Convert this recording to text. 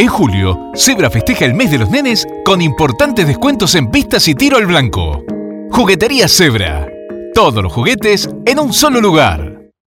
En julio, Zebra festeja el mes de los nenes con importantes descuentos en pistas y tiro al blanco. Juguetería Zebra. Todos los juguetes en un solo lugar.